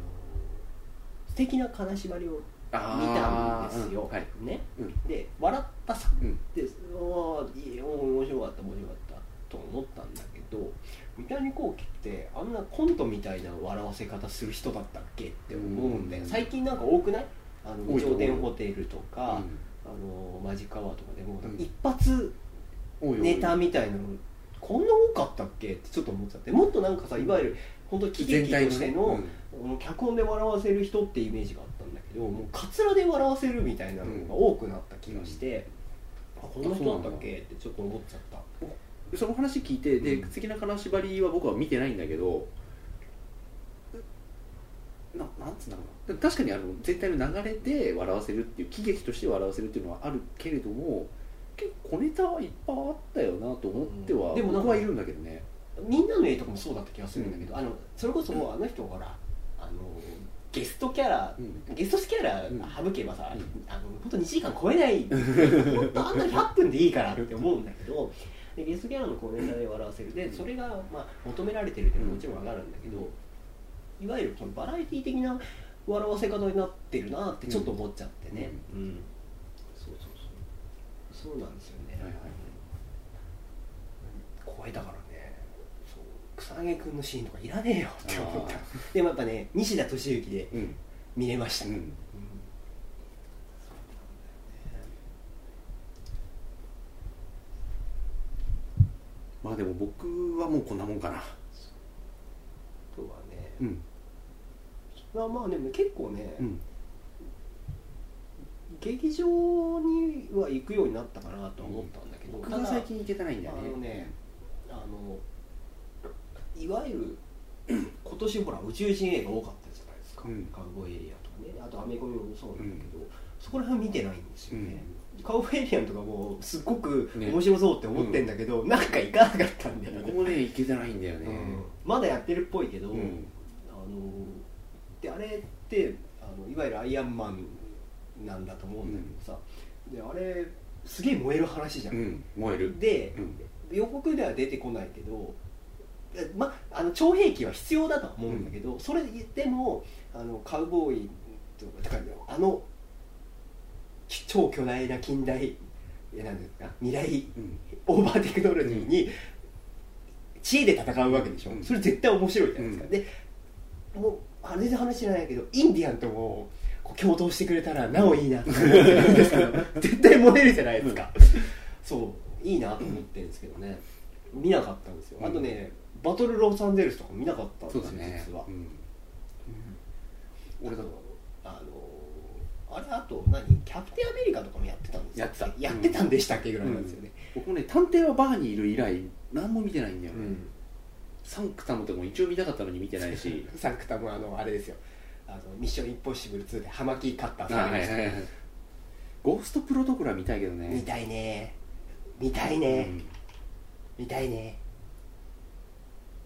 Speaker 2: 素敵な金縛りを見たんですよ、
Speaker 1: うん。はい。
Speaker 2: ね、
Speaker 1: うん。
Speaker 2: で笑ったさ。
Speaker 1: うん。
Speaker 2: でお面白かった面白かったと思ったんだけど三谷幸喜ってあんなコントみたいな笑わせ方する人だったっけって思うんだよ、
Speaker 1: うん。
Speaker 2: 最近なんか多くない？あの頂点ホテルとか、
Speaker 1: うん。
Speaker 2: あのマジカワとかでも、
Speaker 1: うん。
Speaker 2: 一発ネタみたいなのこんな多かったっけってちょっと思っちゃってもっとなんかさいわゆる本当喜劇としての
Speaker 1: ね
Speaker 2: 脚本で笑わせる人ってイメージがあったんだけどもうカツラで笑わせるみたいなのが多くなった気がして、あこんな人だったっけってちょっと思っちゃった。
Speaker 1: うんその話聞いてで
Speaker 2: うん。
Speaker 1: 素敵な金縛りは僕は見てないんだけどななんつうんだろうな。確かにあの全体の流れで笑わせるっていう喜劇として笑わせるっていうのはあるけれども結構小ネタはいっぱいあったよなと思っては、
Speaker 2: うん。でも
Speaker 1: 僕はいるんだけどね。
Speaker 2: みんなの絵とかもそうだった気がするんだけど、
Speaker 1: うん。
Speaker 2: あのそれこそもうあの人ほらあのゲストキャラ、
Speaker 1: うん。
Speaker 2: ゲストキャラ
Speaker 1: うん。
Speaker 2: 省けばさ、
Speaker 1: うん。
Speaker 2: あの本当2時間超えない本当あんな100分でいいからって思うんだけどでゲストキャラのこうネタで笑わせる。でそれが、まあ、求められてるっていうのはもちろん分かるんだけど、いわゆるバラエティ的な笑わせ方になってるなってちょっと思っちゃってね、うん。そうそうそう。そうなんですよね、
Speaker 1: はいはい。
Speaker 2: 怖いだからね。そう。草薙君のシーンとかいらねえよって思った。
Speaker 1: あ
Speaker 2: でもやっぱね西田敏行で
Speaker 1: うん。
Speaker 2: 見れました、うん。
Speaker 1: うんまあでも僕はもうこんなもんかな。
Speaker 2: あとはね
Speaker 1: うん
Speaker 2: まあまあでも結構ね、
Speaker 1: うん。
Speaker 2: 劇場には行くようになったかなとは思ったんだけど、
Speaker 1: 僕が最近行けてないんだよね。
Speaker 2: あのねあのいわゆる 今年ほら宇宙人映画多かったじゃないですか、
Speaker 1: うん。
Speaker 2: カウボーイエリアとかね。あとアメコミもそうなんだけど、そこら辺見てないんですよね、カウボーイエリアンとかもすっごく
Speaker 1: ね。
Speaker 2: 面白そうって思ってんだけど、なんか行かなかったんだよね。
Speaker 1: 僕もね行けてないんだよね、
Speaker 2: うん。まだやってるっぽいけど、
Speaker 1: うん。
Speaker 2: あのであれってあのいわゆるアイアンマンなんだと思うんだけどさ、であれすげえ燃える話じゃん、
Speaker 1: うん燃える。
Speaker 2: で
Speaker 1: うん。
Speaker 2: 予告では出てこないけどえまあの徴兵器は必要だとは思うんだけど、それでもあのカウボーイとかあの超巨大な近代えなんですか？未来
Speaker 1: うん。
Speaker 2: オーバーテクノロジーに知恵で戦うわけでしょ、
Speaker 1: うん
Speaker 2: それ絶対面白いじゃないですか、
Speaker 1: うん。
Speaker 2: でもうあ全然話知らないけどインディアンとも共闘してくれたらなおいいなって思ってるんですけど絶対燃えるじゃないですか、そういいなと思ってるんですけどね。見なかったんですよ、
Speaker 1: うん
Speaker 2: あとねバトルロサンゼルスとかも見なかったんですよ
Speaker 1: ね。
Speaker 2: 実は、
Speaker 1: うん。俺だ
Speaker 2: あのあれあと何？キャプテンアメリカとかもやってたんですよ。
Speaker 1: やってた。
Speaker 2: やってたんでしたっけぐらいなんですよね、
Speaker 1: 僕もね探偵はバーにいる以来何も見てないんだよね、
Speaker 2: うん
Speaker 1: サンクタムとかも一応見たかったのに見てないし。
Speaker 2: サンクタもあのあれですよ。あのミッションインポッシブル2で葉巻カッター
Speaker 1: あ
Speaker 2: さん
Speaker 1: はいはいはい。ゴーストプロトコラ見たいけどね。
Speaker 2: 見たいね。見たいね、見たいね。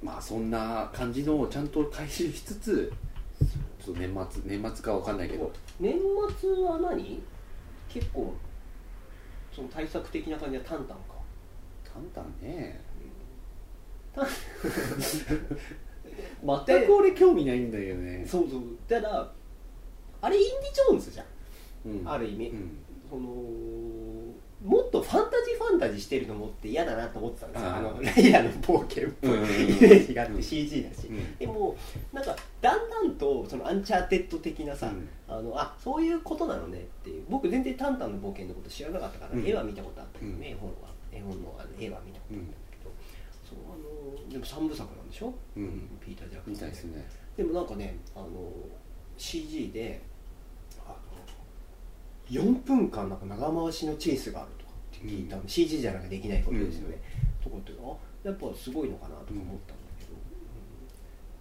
Speaker 1: うんまあそんな感じのをちゃんと回収しつつちょっと年末年末かわかんないけど。
Speaker 2: 年末は何？結構その大作的な感じはタンタンか。
Speaker 1: タンタンね
Speaker 2: 全
Speaker 1: 全く俺興味ないんだよね。
Speaker 2: そうそう。ただあれインディ・ジョーンズじゃん。
Speaker 1: うん。
Speaker 2: ある意味。
Speaker 1: うん。
Speaker 2: そのもっとファンタジーファンタジーしてるのもって嫌だなと思ってたんですよ。
Speaker 1: あ
Speaker 2: のライラの冒険っぽいイメージがあっ
Speaker 1: うん。
Speaker 2: て CG だし、
Speaker 1: うん。
Speaker 2: でもなんかだんだんとそのアンチャーテッド的なさ、
Speaker 1: うん。
Speaker 2: あのあそういうことなのねっていう。僕全然タンタンの冒険のこと知らなかったから、
Speaker 1: うん。
Speaker 2: 絵は見たことあったけどね、
Speaker 1: うん
Speaker 2: 絵本は。絵本のあの絵は見たことあったそうあのでも三部作なんでしょ、
Speaker 1: うん。
Speaker 2: ピーター・ジャクソン
Speaker 1: みたいですね。
Speaker 2: でもなんかねあの CG であの4分間なんか長回しのチェイスがあるとかって聞いたの、
Speaker 1: うん。
Speaker 2: CG じゃなきゃできないことですよね、とこってあやっぱすごいのかなとか思ったんだけど、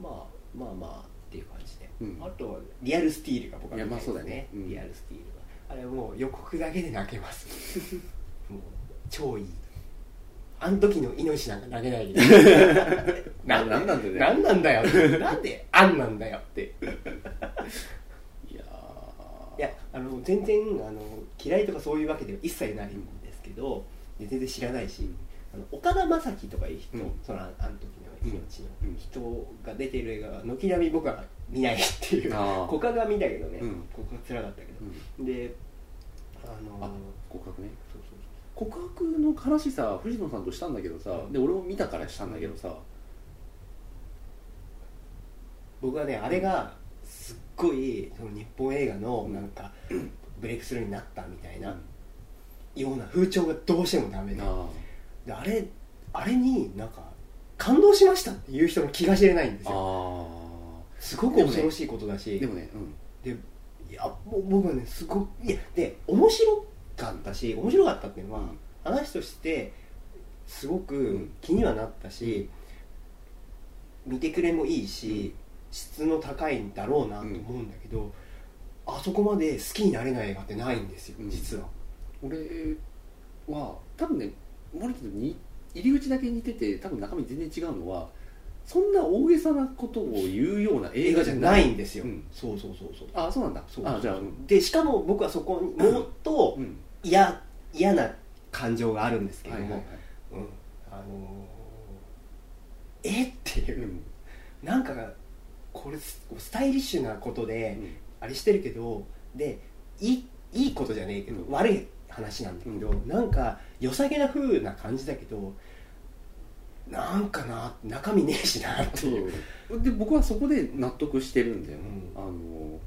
Speaker 2: うん。まあまあまあっていう感じで、
Speaker 1: うん。
Speaker 2: あとはリアルスティールが僕はい
Speaker 1: や
Speaker 2: 見たいです
Speaker 1: まあそうだね。うん。
Speaker 2: リアルスティールが。あれもう予告だけで泣けます。もう超いいあん時の命なんか投げないで。
Speaker 1: ななんなんだよ。ね
Speaker 2: なんなんだよ。っ てなんで？あんなんだよって。
Speaker 1: いやー。
Speaker 2: いやあの全然あの嫌いとかそういうわけでは一切ないんですけど、で全然知らないし、あの岡田将生とかいう人、
Speaker 1: うん。
Speaker 2: そのああの時の命の
Speaker 1: うん。
Speaker 2: 人が出てる映画が軒並み僕は見ないっていう
Speaker 1: あー。
Speaker 2: 告白は見たけどね、
Speaker 1: うん。
Speaker 2: 告白つらかったけど、
Speaker 1: うん。
Speaker 2: であの
Speaker 1: あ告白ね告白の話さ藤野さんとしたんだけどさ、
Speaker 2: うん。
Speaker 1: で俺も見たからしたんだけどさ、
Speaker 2: 僕はねあれがすっごいその日本映画のなんか、ブレイクスルーになったみたいなような風潮がどうしてもダメで。
Speaker 1: あ
Speaker 2: であれあれになんか感動しましたっていう人の気が知れないんです
Speaker 1: あ
Speaker 2: よ。
Speaker 1: あ
Speaker 2: すごく恐ろしいことだし。
Speaker 1: でもねうん。
Speaker 2: でいやもう僕はねすごくいやで面白かったし面白かったっていうのは、
Speaker 1: うん。
Speaker 2: 話としてすご
Speaker 1: う
Speaker 2: く
Speaker 1: ん。
Speaker 2: 気にはなったし、見てくれもいいし、質の高いんだろうなと思うんだけど、あそこまで好きになれない映画ってないんですよ、
Speaker 1: うん。
Speaker 2: 実は。
Speaker 1: 俺は多分ね森田とに入り口だけ似てて多分中身全然違うのはそんな大げさなことを言うような映
Speaker 2: 映画じゃ
Speaker 1: な
Speaker 2: ないいんですよ、
Speaker 1: うん。
Speaker 2: そうそうそうそう。
Speaker 1: あそうなんだ。
Speaker 2: そう。
Speaker 1: あじゃあうん
Speaker 2: でしかも僕はそこにもっと
Speaker 1: うん
Speaker 2: 嫌嫌な感情があるんですけれども、
Speaker 1: はいはいはい。
Speaker 2: うん。あのーえ？っていううんなんかこれススタイリッシュなことで、あれしてるけどでいいいいことじゃねえけど、
Speaker 1: うん。
Speaker 2: 悪い話なんだけど、
Speaker 1: う
Speaker 2: なんか良さげな風な感じだけどなんかな中身ねえしなっていう、
Speaker 1: で僕はそこで納得してるんだよ、
Speaker 2: うん。
Speaker 1: あの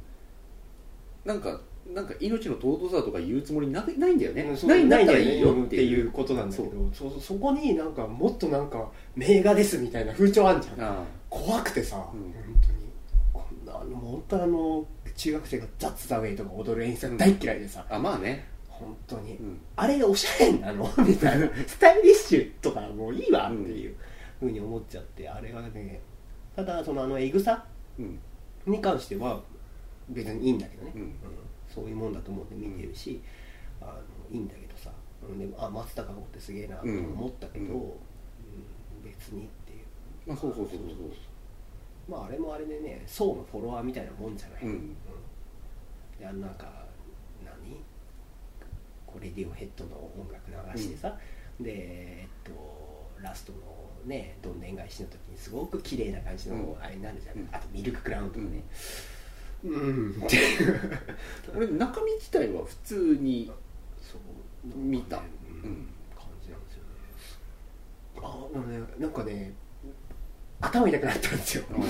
Speaker 1: なんかなんか命の尊さとか言うつもりなないんだよね、
Speaker 2: うん
Speaker 1: ない
Speaker 2: ない
Speaker 1: いいよ
Speaker 2: っ
Speaker 1: っててい
Speaker 2: いううことなんだけどそう。そうそこになんかもっとなんか名画ですみたいな風潮あんじゃん。
Speaker 1: あ
Speaker 2: 怖くてさ、
Speaker 1: うん。
Speaker 2: 本当に。こんなあの本当あの中学生がザ・ッツ・ザ・ウェイとか踊る演出が大嫌いでさ。
Speaker 1: あまあね。
Speaker 2: 本当に、
Speaker 1: うん。
Speaker 2: あれおしゃれなの？みたいな。スタイリッシュとかもういいわっていうふうに思っちゃってあれはねただそのあのエグさ
Speaker 1: うん。
Speaker 2: に関しては別にいいんだけどね、
Speaker 1: うん
Speaker 2: そういうもんだと思って見てるし、あのいいんだけどさうんでもあ松たか子ってすげえなと思ったけど、
Speaker 1: うん。
Speaker 2: うん別にっていう。
Speaker 1: まあそうそうそう
Speaker 2: まああれもあれでね層のフォロワーみたいなもんじゃない、
Speaker 1: うん。
Speaker 2: であのなんか何？こディオヘッドの音楽流してさ、でえっとラストのねどんでん返しの時にすごく綺麗な感じの
Speaker 1: うん。
Speaker 2: あれになるじゃん、
Speaker 1: うん。
Speaker 2: あとミルククラウンとかねうん、っていう
Speaker 1: 中身自体は普通に
Speaker 2: そう。
Speaker 1: 見た。
Speaker 2: うん。
Speaker 1: うん。
Speaker 2: 感じなんですよね。あねなんかね頭痛くなったんですよ。そう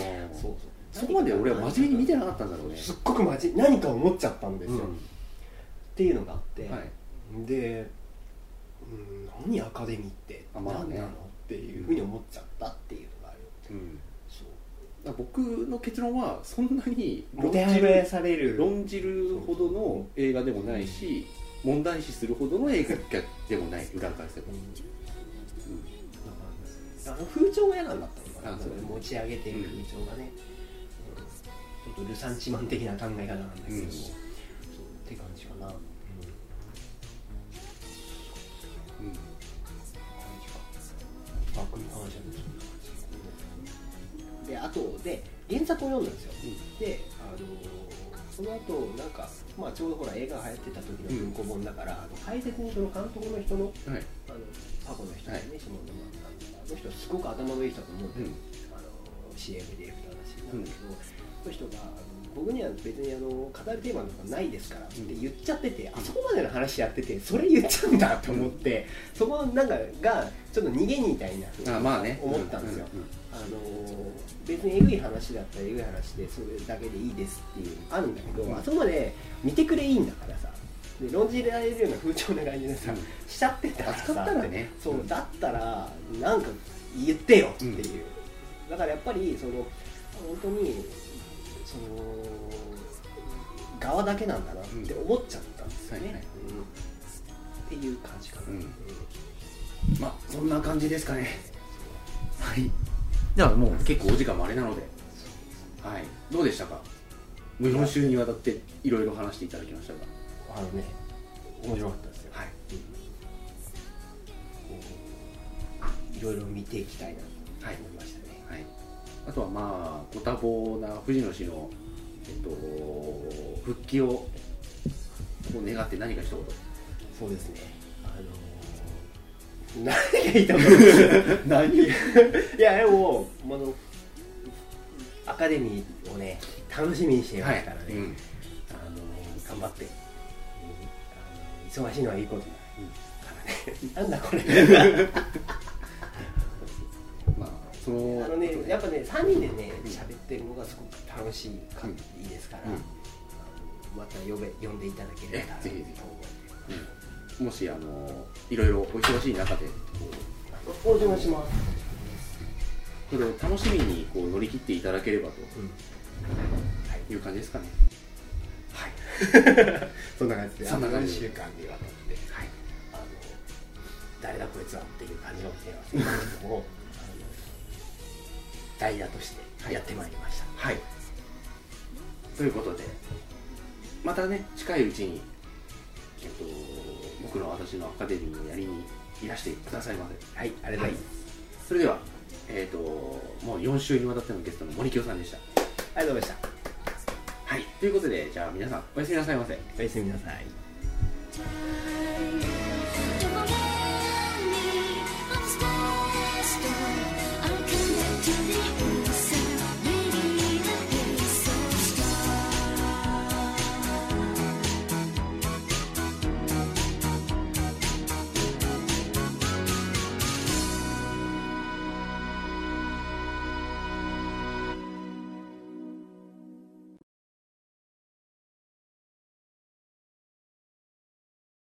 Speaker 2: そう。
Speaker 1: そこまで俺は真面目に見てなかったんだろうね。
Speaker 2: すっごく真面目何か思っちゃったんですよ、
Speaker 1: うん。
Speaker 2: っていうのがあって、
Speaker 1: はい。
Speaker 2: で、うん、何アカデミーって
Speaker 1: あまあね。
Speaker 2: 何なの？っていうふうに思っちゃったっていうのがある。
Speaker 1: うん僕の結論はそんなに
Speaker 2: もてはやされる。
Speaker 1: 論じるほどの映画でもないし問題視するほどの映画でもない裏返せば、
Speaker 2: あの風潮が嫌なんだったのかな。持ち上げてる風潮がね、うん。ちょっとルサンチマン的な考え方なんだけど
Speaker 1: ん。
Speaker 2: って感じかな、うん、バックに関してはであとで原作を読んだんですよ、であのその後なんか、まあ、ちょうどほら映画が流行ってた時の文庫本だから、あの解説にその監督の人の
Speaker 1: はい。
Speaker 2: あの過去の人
Speaker 1: はい。
Speaker 2: ね、そのあの人すごく頭のいい人だと思うんだよ、
Speaker 1: うん。
Speaker 2: あの CM ディレクターだしなんだけど、その人があの僕には別にあの語るテーマとかないですからって言っちゃってて、あそこまでの話やっててそれ言っちゃうんだと思って、そこなんかがちょっと逃げみたいな
Speaker 1: あまあね。
Speaker 2: 思ったんですよ、あの別にえぐい話だったらえぐい話でそれだけでいいですっていうのあるんだけど、
Speaker 1: うん。
Speaker 2: あそこまで見てくれいいんだからさで論じられるような風潮な感じでさ、
Speaker 1: うん。
Speaker 2: しちゃってたらさ
Speaker 1: 扱ったらね。
Speaker 2: そう、
Speaker 1: うん。
Speaker 2: だったらなんか言ってよっていう、だからやっぱりその本当にその側だけなんだなって思っちゃったんですよね、
Speaker 1: はいはい。
Speaker 2: うん。っていう感じかな、
Speaker 1: うん。
Speaker 2: うん
Speaker 1: まあそんな感じですかね。はい。ではもう結構お時間もあれなので。はい。どうでしたか？もう4週にわたっていろいろ話していただきましたが。
Speaker 2: あのね面白かったですよ。
Speaker 1: はい。
Speaker 2: いろいろ見ていきたいなと思いました。ね、
Speaker 1: はい、あとはまあご多忙な藤野氏の、えっと、復帰をを願って何か一言。
Speaker 2: そうですね。あのー、何がいいと思う
Speaker 1: 何？
Speaker 2: いやでもあのアカデミーをね楽しみにしていますからね、
Speaker 1: うん。
Speaker 2: あのー頑張って、うんあの忙しいのはいいことだ、からね。なんだこれ。
Speaker 1: まあその
Speaker 2: あのねやっぱね3人でね喋ってるのがすごく楽しいか、
Speaker 1: うん。
Speaker 2: いいですから、また呼べ呼んでいただければ
Speaker 1: えぜひぜひ。うん。もしあのいろいろお忙しい中でこう。
Speaker 2: お邪魔します、
Speaker 1: それを楽しみにこう乗り切っていただければ
Speaker 2: うん。
Speaker 1: とい。う感じですかね。はい。
Speaker 2: そんな感じで
Speaker 1: そんな感じ
Speaker 2: 4週間にわたって
Speaker 1: はい。
Speaker 2: あの誰だこいつはっていう感じかもしれませんけれど代打としてやってまいりました、
Speaker 1: はい。ということでまたね近いうちに、えっと、僕の私のアカデミーをやりにいらしてくださいませ。
Speaker 2: はいありがとうございます、
Speaker 1: それでは、えっともう4週にわたってのゲストの森清さんでした。
Speaker 2: ありがとうございました。
Speaker 1: はい。ということでじゃあ皆さんおやすみなさいませ。
Speaker 2: おやすみなさい